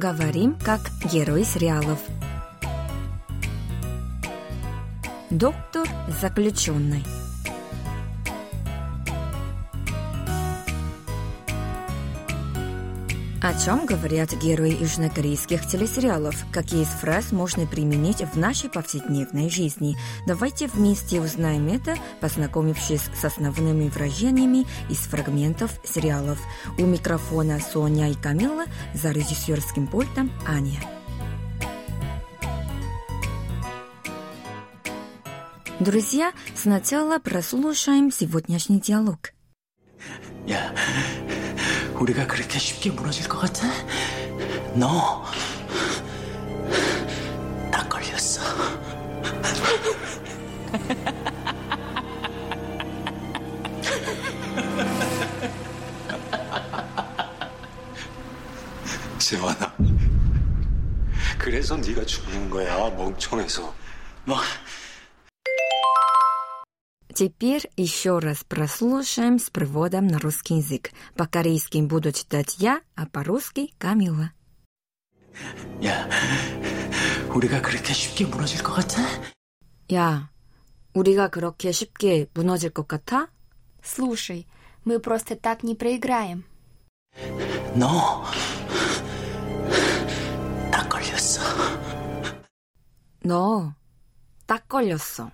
Говорим как герой сериалов. Доктор заключенный. О чем говорят герои южнокорейских телесериалов? Какие из фраз можно применить в нашей повседневной жизни? Давайте вместе узнаем это, познакомившись с основными выражениями из фрагментов сериалов. У микрофона Соня и Камила, за режиссерским пультом Аня. Друзья, сначала прослушаем сегодняшний диалог. 야, 우리가 그렇게 쉽게 무너질 것 같아? 너, 딱 걸렸어. 재환아, 그래서 네가 죽는 거야, 멍청해서. 뭐, Теперь еще раз прослушаем с переводом на русский язык. По-корейски буду читать я, а по-русски Камила. 야, 우리가 그렇게 쉽게 무너질 것 같아? 야, 우리가 그렇게 쉽게 무너질 것 같아? Слушай, мы просто так не проиграем. 너, 딱 걸렸어. 너, 딱 걸렸어.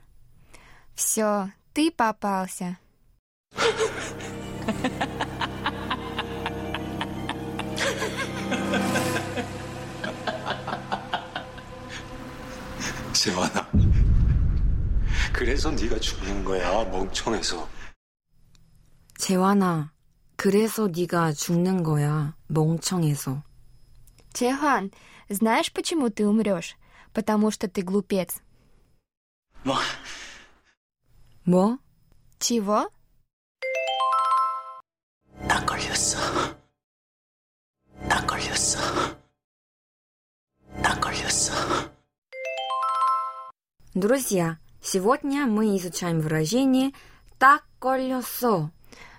Все, ты попался. 재환아, 그래서 네가 죽는 거야, 멍청해서. 재환아, 그래서 네가 죽는 거야, 멍청해서. Чехан, знаешь, почему ты умрешь? Потому что ты глупец. 뭐, 뭐? Чего? 딱 걸렸어. 딱 걸렸어. 딱 걸렸어. Друзья, сегодня мы изучаем выражение «так колесо».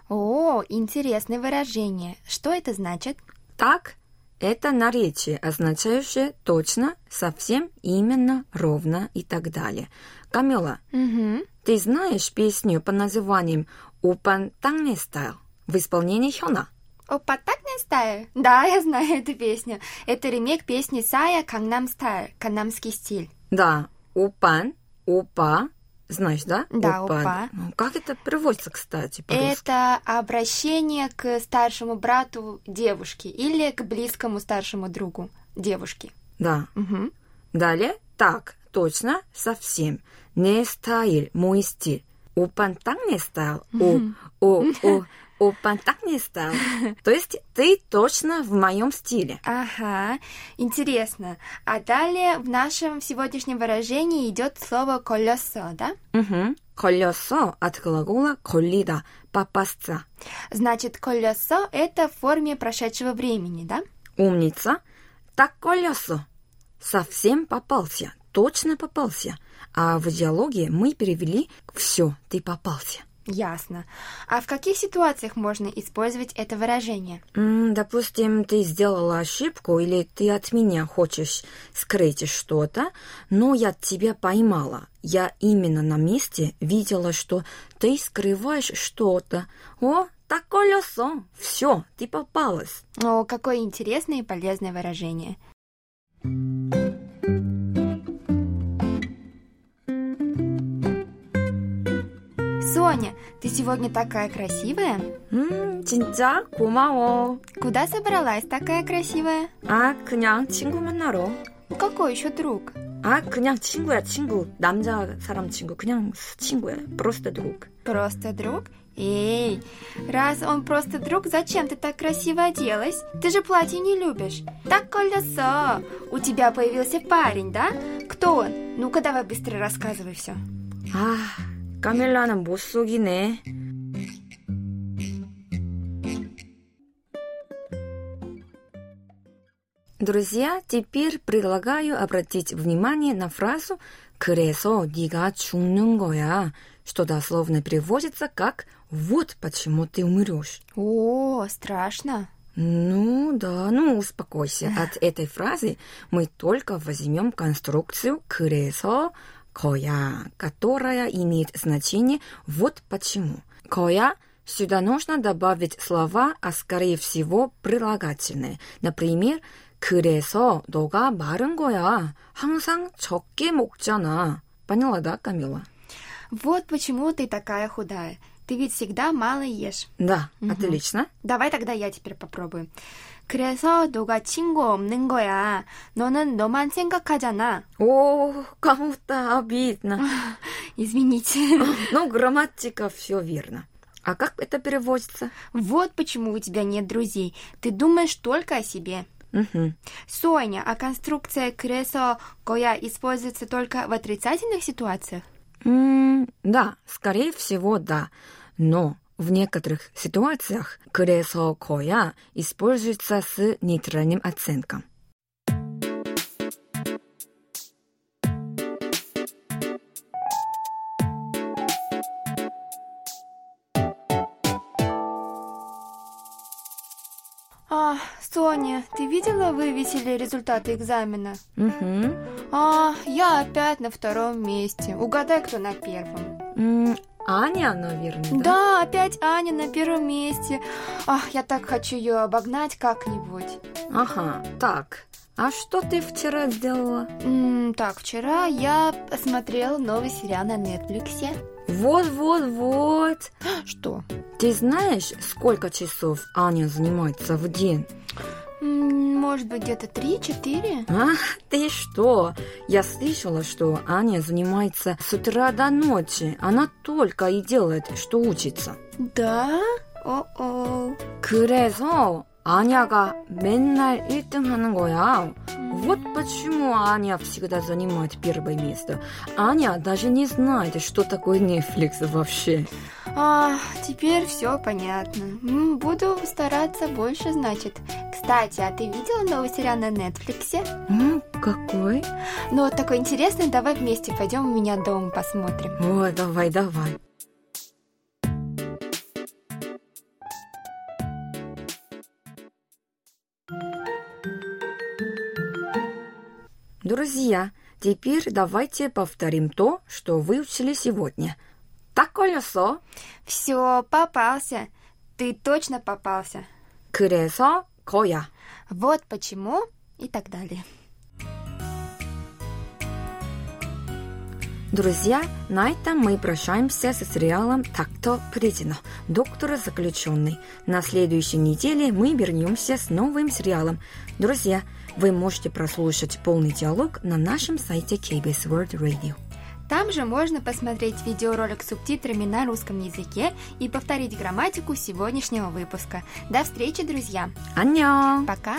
О, интересное выражение. Что это значит? «Так» — это наречие, означающее точно, совсем, именно, ровно и так далее. Камила, Угу. ты знаешь песню под названием «Упан Тангне стайл» в исполнении Хёна? 오빠, 딱 내 스타일? Да, я знаю эту песню. Это ремейк песни Сая «강남 스타일», «Канамский стиль». Да, «오빤», «오빠», знаешь, да? Да, «오빠». Ну, Как это переводится, кстати, по-русски? Это обращение к старшему брату девушки или к близкому старшему другу девушки. Да. Угу. Далее, 딱, точно, совсем. 내 스타일, мой стиль. Опан так не стайл. О, о, о, Опа, так не стал. То есть ты точно в моем стиле. Ага, интересно. А далее в нашем сегодняшнем выражении идет слово колесо, да? Угу. Колесо от глагола колида попасться. Значит, колесо это в форме прошедшего времени, да? Умница. Так колесо. Совсем попался. Точно попался. А в диалоге мы перевели все, ты попался. Ясно. А в каких ситуациях можно использовать это выражение? Допустим, ты сделала ошибку или ты от меня хочешь скрыть что-то, но я тебя поймала. Я именно на месте видела, что ты скрываешь что-то. О, так колесо. Все, ты попалась. О, какое интересное и полезное выражение. Соня, ты сегодня такая красивая. 음, 진짜 고마워. Куда собралась такая красивая? 아, 그냥 친구 만나러. Какой еще друг? 아, 그냥 친구야, 친구. 남자 사람 친구. 그냥 친구야. Просто друг. Просто друг? Эй, раз он просто друг, зачем ты так красиво оделась? Ты же платье не любишь. Так колесо. У тебя появился парень, да? Кто он? Ну-ка давай быстро рассказывай все. 아, 까밀라는 못 속이네. Друзья, теперь предлагаю обратить внимание на фразу «그래서 네가 죽는 거야», что дословно переводится как «вот почему ты умрешь». О, страшно. Ну да, ну успокойся. От этой фразы мы только возьмем конструкцию «그래서 거야», которая имеет значение «вот почему». «거야» сюда нужно добавить слова, а скорее всего прилагательные. Например, 그래서 너가 마른 거야. 항상 적게 먹잖아. Поняла, да, Камила? Вот почему ты такая худая. Ты ведь всегда мало ешь. Да, отлично. Давай тогда я теперь попробую. 그래서 너가 친구 없는 거야. 너는 너만 생각하잖아. О, кому-то обидно. Извините. Ну, грамматика все верно. А как это переводится? Вот почему у тебя нет друзей. Ты думаешь только о себе. Мгм. Соня, а конструкция «кресло коя» используется только в отрицательных ситуациях? М, да, скорее всего, да. Но в некоторых ситуациях «кресло коя» используется с нейтральным оценком. А, Соня, ты видела, вывесили результаты экзамена? Угу. А, я опять на втором месте. Угадай, кто на первом. Аня, наверное, да? Да, опять Аня на первом месте. Ах, я так хочу ее обогнать как-нибудь. Ага, так. А что ты вчера сделала? М, так, вчера я посмотрела новый сериал на Нетфликсе. Вот-вот-вот. Что? Ты знаешь, сколько часов Аня занимается в день? М, Может быть, где-то три-четыре? А, ты что? Я слышала, что Аня занимается с утра до ночи. Она только и делает, что учится. Да? О-о. 그래서 아냐가 맨날 1등 하는 거야. Вот почему Аня всегда занимает первое место. Аня даже не знает, что такое Netflix вообще. А, теперь все понятно. Буду стараться больше, значит. Кстати, а ты видела новый сериал на Нетфликсе? М, какой? Ну, вот такой интересный, давай вместе пойдем у меня дома посмотрим. Ой, давай, давай. Друзья, теперь давайте повторим то, что выучили сегодня. Так колесо. Все, попался. Ты точно попался. 그래서 거야. Вот почему и так далее. Друзья, на этом мы прощаемся со сериалом «Так-то придено. Доктор заключенный». На следующей неделе мы вернемся с новым сериалом. Друзья, вы можете прослушать полный диалог на нашем сайте KBS World Radio. Там же можно посмотреть видеоролик с субтитрами на русском языке и повторить грамматику сегодняшнего выпуска. До встречи, друзья! 안녕! Пока!